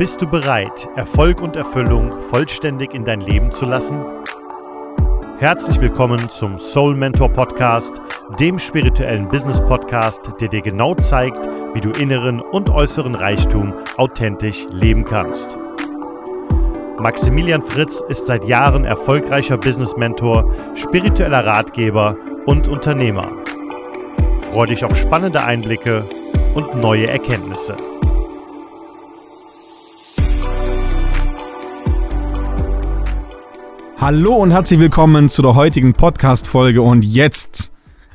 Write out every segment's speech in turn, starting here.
Bist du bereit, Erfolg und Erfüllung vollständig in dein Leben zu lassen? Herzlich willkommen zum Soul Mentor Podcast, dem spirituellen Business Podcast, der dir genau zeigt, wie du inneren und äußeren Reichtum authentisch leben kannst. Maximilian Fritz ist seit Jahren erfolgreicher Business Mentor, spiritueller Ratgeber und Unternehmer. Freue dich auf spannende Einblicke und neue Erkenntnisse. Hallo und herzlich willkommen zu der heutigen Podcast-Folge und jetzt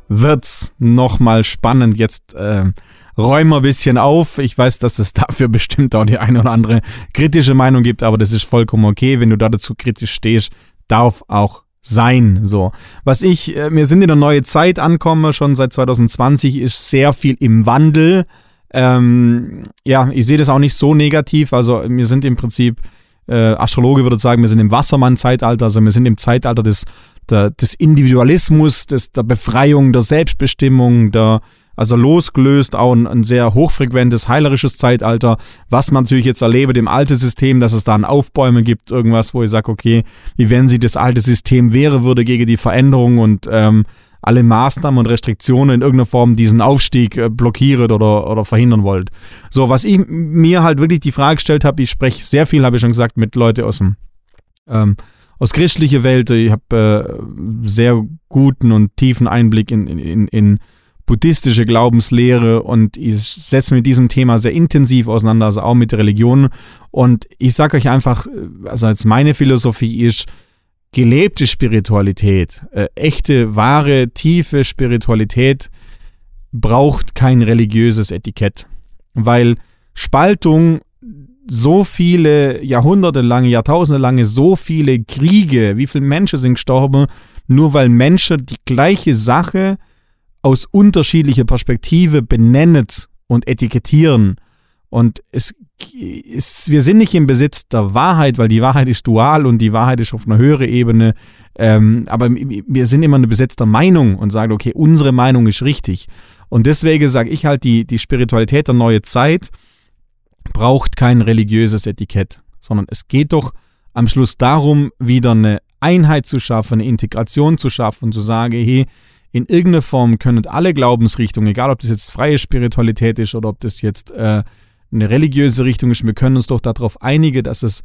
wird's nochmal spannend. Jetzt äh, räumen wir ein bisschen auf. Ich weiß, dass es dafür bestimmt auch die eine oder andere kritische Meinung gibt, aber das ist vollkommen okay. Wenn du da dazu kritisch stehst, darf auch sein. So. Was ich, äh, wir sind in eine neue Zeit ankomme, schon seit 2020 ist sehr viel im Wandel. Ähm, ja, ich sehe das auch nicht so negativ. Also wir sind im Prinzip äh, Astrologe würde sagen, wir sind im Wassermann-Zeitalter, also wir sind im Zeitalter des, der, des Individualismus, des, der Befreiung, der Selbstbestimmung, der, also losgelöst auch ein, ein, sehr hochfrequentes, heilerisches Zeitalter, was man natürlich jetzt erlebt im alten System, dass es da ein Aufbäumen gibt, irgendwas, wo ich sage, okay, wie wenn sie das alte System wäre, würde gegen die Veränderung und ähm, alle Maßnahmen und Restriktionen in irgendeiner Form diesen Aufstieg äh, blockiert oder, oder verhindern wollt. So, was ich mir halt wirklich die Frage gestellt habe, ich spreche sehr viel, habe ich schon gesagt, mit Leuten aus dem ähm, aus christlicher Welt. Ich habe äh, sehr guten und tiefen Einblick in, in, in buddhistische Glaubenslehre und ich setze mich mit diesem Thema sehr intensiv auseinander, also auch mit der Religion. Und ich sage euch einfach, äh, also als meine Philosophie ist, gelebte Spiritualität, äh, echte, wahre, tiefe Spiritualität braucht kein religiöses Etikett, weil Spaltung so viele Jahrhunderte lange, Jahrtausende lange, so viele Kriege, wie viele Menschen sind gestorben, nur weil Menschen die gleiche Sache aus unterschiedlicher Perspektive benennen und etikettieren. Und es ist, wir sind nicht im Besitz der Wahrheit, weil die Wahrheit ist dual und die Wahrheit ist auf einer höheren Ebene. Ähm, aber wir sind immer eine Besitz der Meinung und sagen, okay, unsere Meinung ist richtig. Und deswegen sage ich halt, die, die Spiritualität der neuen Zeit braucht kein religiöses Etikett, sondern es geht doch am Schluss darum, wieder eine Einheit zu schaffen, eine Integration zu schaffen und zu sagen, hey, in irgendeiner Form können alle Glaubensrichtungen, egal ob das jetzt freie Spiritualität ist oder ob das jetzt äh, eine religiöse Richtung ist. Wir können uns doch darauf einigen, dass es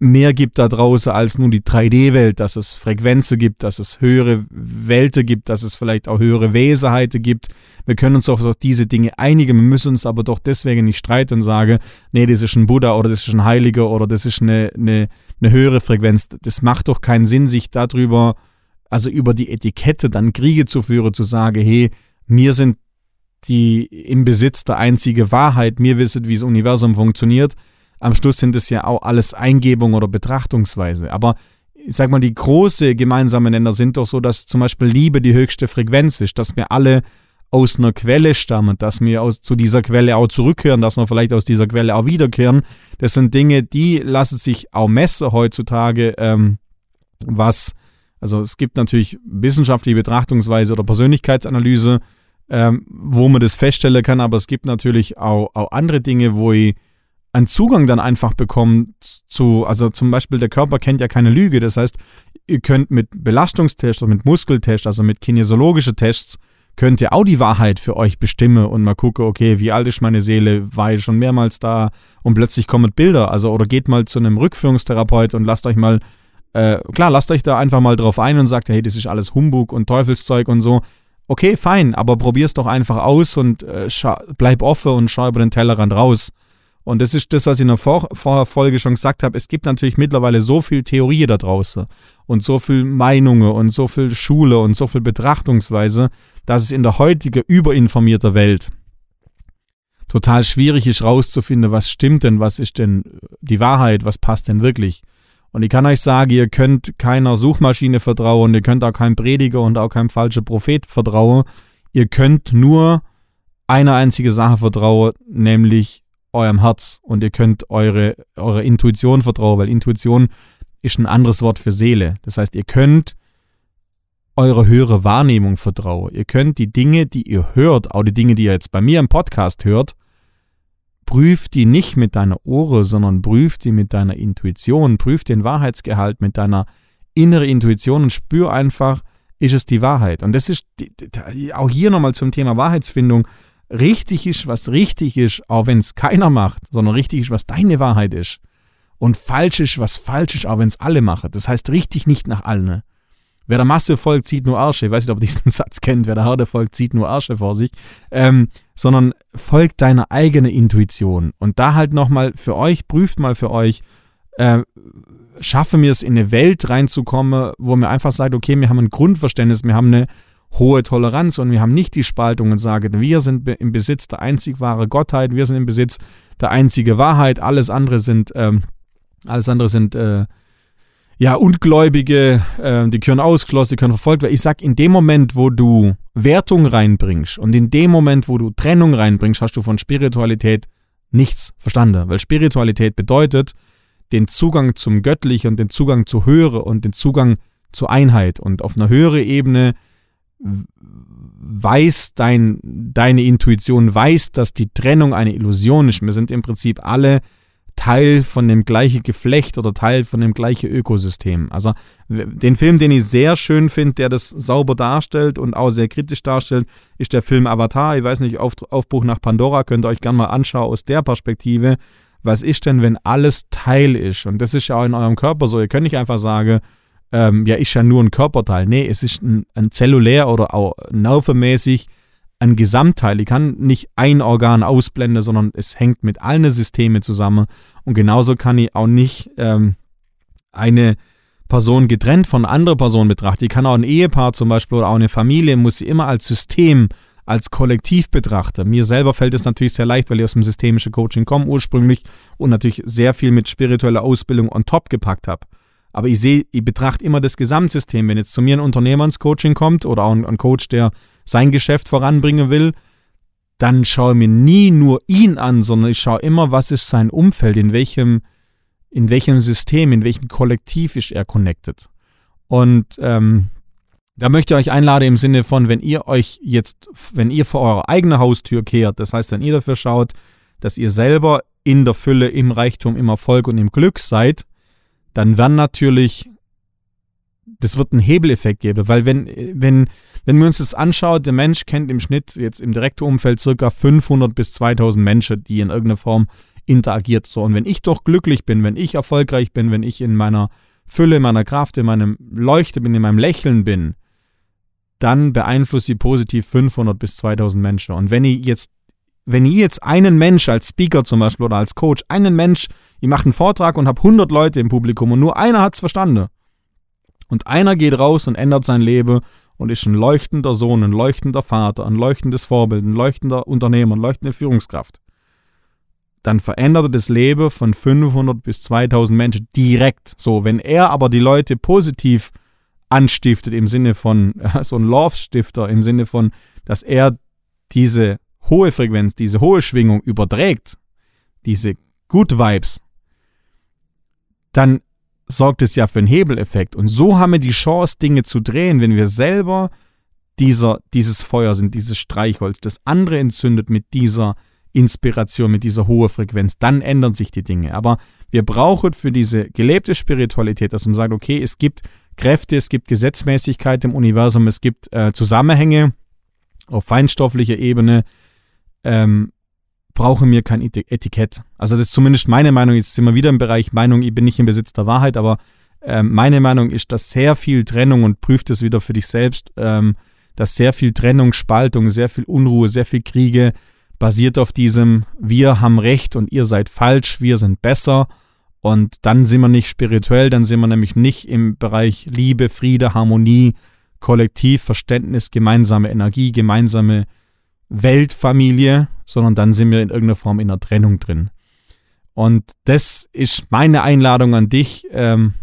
mehr gibt da draußen als nur die 3D-Welt, dass es Frequenzen gibt, dass es höhere Welten gibt, dass es vielleicht auch höhere Wesenheiten gibt. Wir können uns doch auf diese Dinge einigen, wir müssen uns aber doch deswegen nicht streiten und sagen, nee, das ist ein Buddha oder das ist ein Heiliger oder das ist eine, eine, eine höhere Frequenz. Das macht doch keinen Sinn, sich darüber, also über die Etikette dann Kriege zu führen, zu sagen, hey, mir sind die im Besitz der einzige Wahrheit, mir wisset, wie das Universum funktioniert. Am Schluss sind es ja auch alles Eingebung oder Betrachtungsweise. Aber ich sag mal, die große gemeinsame Nenner sind doch so, dass zum Beispiel Liebe die höchste Frequenz ist, dass wir alle aus einer Quelle stammen, dass wir aus, zu dieser Quelle auch zurückkehren, dass wir vielleicht aus dieser Quelle auch wiederkehren. Das sind Dinge, die lassen sich auch messen heutzutage, ähm, was, also es gibt natürlich wissenschaftliche Betrachtungsweise oder Persönlichkeitsanalyse, ähm, wo man das feststellen kann, aber es gibt natürlich auch, auch andere Dinge, wo ich einen Zugang dann einfach bekomme zu, also zum Beispiel der Körper kennt ja keine Lüge, das heißt, ihr könnt mit Belastungstests oder mit Muskeltests, also mit kinesiologischen Tests, könnt ihr auch die Wahrheit für euch bestimmen und mal gucken, okay, wie alt ist meine Seele, war ich schon mehrmals da? Und plötzlich kommen Bilder, also oder geht mal zu einem Rückführungstherapeut und lasst euch mal, äh, klar, lasst euch da einfach mal drauf ein und sagt, hey, das ist alles Humbug und Teufelszeug und so, okay, fein, aber probier's doch einfach aus und äh, bleib offen und schau über den Tellerrand raus. Und das ist das, was ich in der Vor Vorfolge schon gesagt habe. Es gibt natürlich mittlerweile so viel Theorie da draußen und so viel Meinungen und so viel Schule und so viel Betrachtungsweise, dass es in der heutigen überinformierten Welt total schwierig ist, rauszufinden, was stimmt denn, was ist denn die Wahrheit, was passt denn wirklich. Und ich kann euch sagen, ihr könnt keiner Suchmaschine vertrauen, ihr könnt auch keinem Prediger und auch keinem falschen Prophet vertrauen. Ihr könnt nur eine einzige Sache vertrauen, nämlich eurem Herz. Und ihr könnt eure, eure Intuition vertrauen, weil Intuition ist ein anderes Wort für Seele. Das heißt, ihr könnt eure höhere Wahrnehmung vertrauen. Ihr könnt die Dinge, die ihr hört, auch die Dinge, die ihr jetzt bei mir im Podcast hört, prüf die nicht mit deiner Ohren, sondern prüf die mit deiner Intuition, prüf den Wahrheitsgehalt mit deiner inneren Intuition und spür einfach, ist es die Wahrheit. Und das ist auch hier nochmal zum Thema Wahrheitsfindung. Richtig ist, was richtig ist, auch wenn es keiner macht, sondern richtig ist, was deine Wahrheit ist. Und falsch ist, was falsch ist, auch wenn es alle machen. Das heißt richtig nicht nach allen. Wer der Masse folgt, sieht nur Arsche. Ich weiß nicht, ob ihr diesen Satz kennt. Wer der Herde folgt, sieht nur Arsche vor sich. Ähm, sondern folgt deiner eigenen Intuition. Und da halt nochmal für euch, prüft mal für euch, äh, schaffe mir es in eine Welt reinzukommen, wo mir einfach sagt, okay, wir haben ein Grundverständnis, wir haben eine hohe Toleranz und wir haben nicht die Spaltung und sagen, wir sind im Besitz der einzig wahre Gottheit, wir sind im Besitz der einzige Wahrheit, alles andere sind, ähm, alles andere sind äh, ja, Ungläubige, äh, die können ausgeschlossen, die können verfolgt werden. Ich sag, in dem Moment, wo du Wertung reinbringst und in dem Moment, wo du Trennung reinbringst, hast du von Spiritualität nichts verstanden. Weil Spiritualität bedeutet den Zugang zum Göttlichen und den Zugang zu Höhere und den Zugang zur Einheit. Und auf einer höheren Ebene weiß dein, deine Intuition, weiß, dass die Trennung eine Illusion ist. Wir sind im Prinzip alle Teil von dem gleichen Geflecht oder Teil von dem gleichen Ökosystem. Also den Film, den ich sehr schön finde, der das sauber darstellt und auch sehr kritisch darstellt, ist der Film Avatar. Ich weiß nicht, Auf, Aufbruch nach Pandora könnt ihr euch gerne mal anschauen aus der Perspektive. Was ist denn, wenn alles Teil ist? Und das ist ja auch in eurem Körper so. Ihr könnt nicht einfach sagen, ähm, ja, ist ja nur ein Körperteil. Nee, es ist ein, ein zellulär oder auch nervenmäßig ein Gesamtteil. Ich kann nicht ein Organ ausblenden, sondern es hängt mit allen Systemen zusammen. Und genauso kann ich auch nicht ähm, eine Person getrennt von anderer Person betrachten. Ich kann auch ein Ehepaar zum Beispiel oder auch eine Familie, muss sie immer als System, als Kollektiv betrachten. Mir selber fällt es natürlich sehr leicht, weil ich aus dem systemischen Coaching komme ursprünglich und natürlich sehr viel mit spiritueller Ausbildung on top gepackt habe. Aber ich sehe, ich betrachte immer das Gesamtsystem. Wenn jetzt zu mir ein Unternehmer ins Coaching kommt oder auch ein, ein Coach, der sein Geschäft voranbringen will, dann schaue ich mir nie nur ihn an, sondern ich schaue immer, was ist sein Umfeld, in welchem, in welchem System, in welchem Kollektiv ist er connected. Und ähm, da möchte ich euch einladen im Sinne von, wenn ihr euch jetzt, wenn ihr vor eurer eigenen Haustür kehrt, das heißt, wenn ihr dafür schaut, dass ihr selber in der Fülle, im Reichtum, im Erfolg und im Glück seid, dann werden natürlich, das wird einen Hebeleffekt geben, weil wenn, wenn, wenn wir uns das anschauen, der Mensch kennt im Schnitt jetzt im direkten Umfeld circa 500 bis 2000 Menschen, die in irgendeiner Form interagiert. So, und wenn ich doch glücklich bin, wenn ich erfolgreich bin, wenn ich in meiner Fülle, in meiner Kraft, in meinem Leuchte bin, in meinem Lächeln bin, dann beeinflusse ich positiv 500 bis 2000 Menschen. Und wenn ich jetzt wenn ihr jetzt einen Mensch als Speaker zum Beispiel oder als Coach, einen Mensch, ich mache einen Vortrag und habe 100 Leute im Publikum und nur einer hat es verstanden. Und einer geht raus und ändert sein Leben und ist ein leuchtender Sohn, ein leuchtender Vater, ein leuchtendes Vorbild, ein leuchtender Unternehmer, eine leuchtende Führungskraft. Dann verändert er das Leben von 500 bis 2000 Menschen direkt. So, wenn er aber die Leute positiv anstiftet im Sinne von so ein Love-Stifter, im Sinne von, dass er diese hohe Frequenz, diese hohe Schwingung überträgt, diese Good Vibes, dann sorgt es ja für einen Hebeleffekt. Und so haben wir die Chance, Dinge zu drehen, wenn wir selber dieser, dieses Feuer sind, dieses Streichholz, das andere entzündet mit dieser Inspiration, mit dieser hohen Frequenz, dann ändern sich die Dinge. Aber wir brauchen für diese gelebte Spiritualität, dass man sagt, okay, es gibt Kräfte, es gibt Gesetzmäßigkeit im Universum, es gibt äh, Zusammenhänge auf feinstofflicher Ebene, ähm, brauche mir kein Etikett. Also das ist zumindest meine Meinung. Jetzt sind wir wieder im Bereich Meinung, ich bin nicht im Besitz der Wahrheit, aber ähm, meine Meinung ist, dass sehr viel Trennung und prüft es wieder für dich selbst, ähm, dass sehr viel Trennung, Spaltung, sehr viel Unruhe, sehr viel Kriege basiert auf diesem wir haben recht und ihr seid falsch, wir sind besser und dann sind wir nicht spirituell, dann sind wir nämlich nicht im Bereich Liebe, Friede, Harmonie, Kollektiv, Verständnis, gemeinsame Energie, gemeinsame Weltfamilie, sondern dann sind wir in irgendeiner Form in einer Trennung drin. Und das ist meine Einladung an dich. Ähm,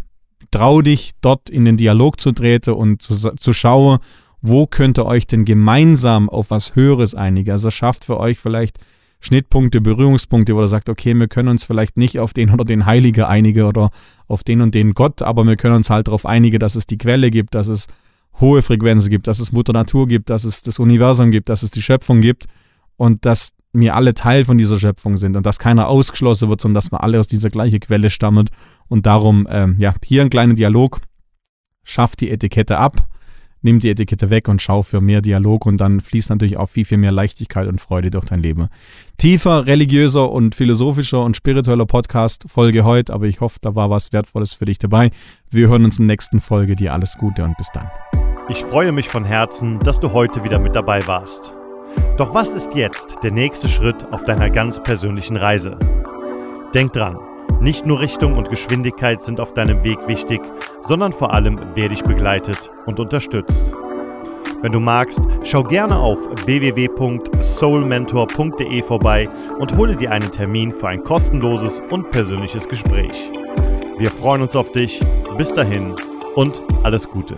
trau dich, dort in den Dialog zu treten und zu, zu schauen, wo könnt ihr euch denn gemeinsam auf was Höheres einigen. Also schafft für euch vielleicht Schnittpunkte, Berührungspunkte, wo ihr sagt, okay, wir können uns vielleicht nicht auf den oder den Heiligen einigen oder auf den und den Gott, aber wir können uns halt darauf einigen, dass es die Quelle gibt, dass es hohe Frequenzen gibt, dass es Mutter Natur gibt, dass es das Universum gibt, dass es die Schöpfung gibt und dass wir alle Teil von dieser Schöpfung sind und dass keiner ausgeschlossen wird, sondern dass wir alle aus dieser gleichen Quelle stammen. Und darum, ähm, ja, hier ein kleiner Dialog. Schafft die Etikette ab, nimm die Etikette weg und schau für mehr Dialog und dann fließt natürlich auch viel, viel mehr Leichtigkeit und Freude durch dein Leben. Tiefer, religiöser und philosophischer und spiritueller Podcast Folge heute, aber ich hoffe, da war was Wertvolles für dich dabei. Wir hören uns in der nächsten Folge. Dir alles Gute und bis dann. Ich freue mich von Herzen, dass du heute wieder mit dabei warst. Doch was ist jetzt der nächste Schritt auf deiner ganz persönlichen Reise? Denk dran, nicht nur Richtung und Geschwindigkeit sind auf deinem Weg wichtig, sondern vor allem, wer dich begleitet und unterstützt. Wenn du magst, schau gerne auf www.soulmentor.de vorbei und hole dir einen Termin für ein kostenloses und persönliches Gespräch. Wir freuen uns auf dich. Bis dahin und alles Gute.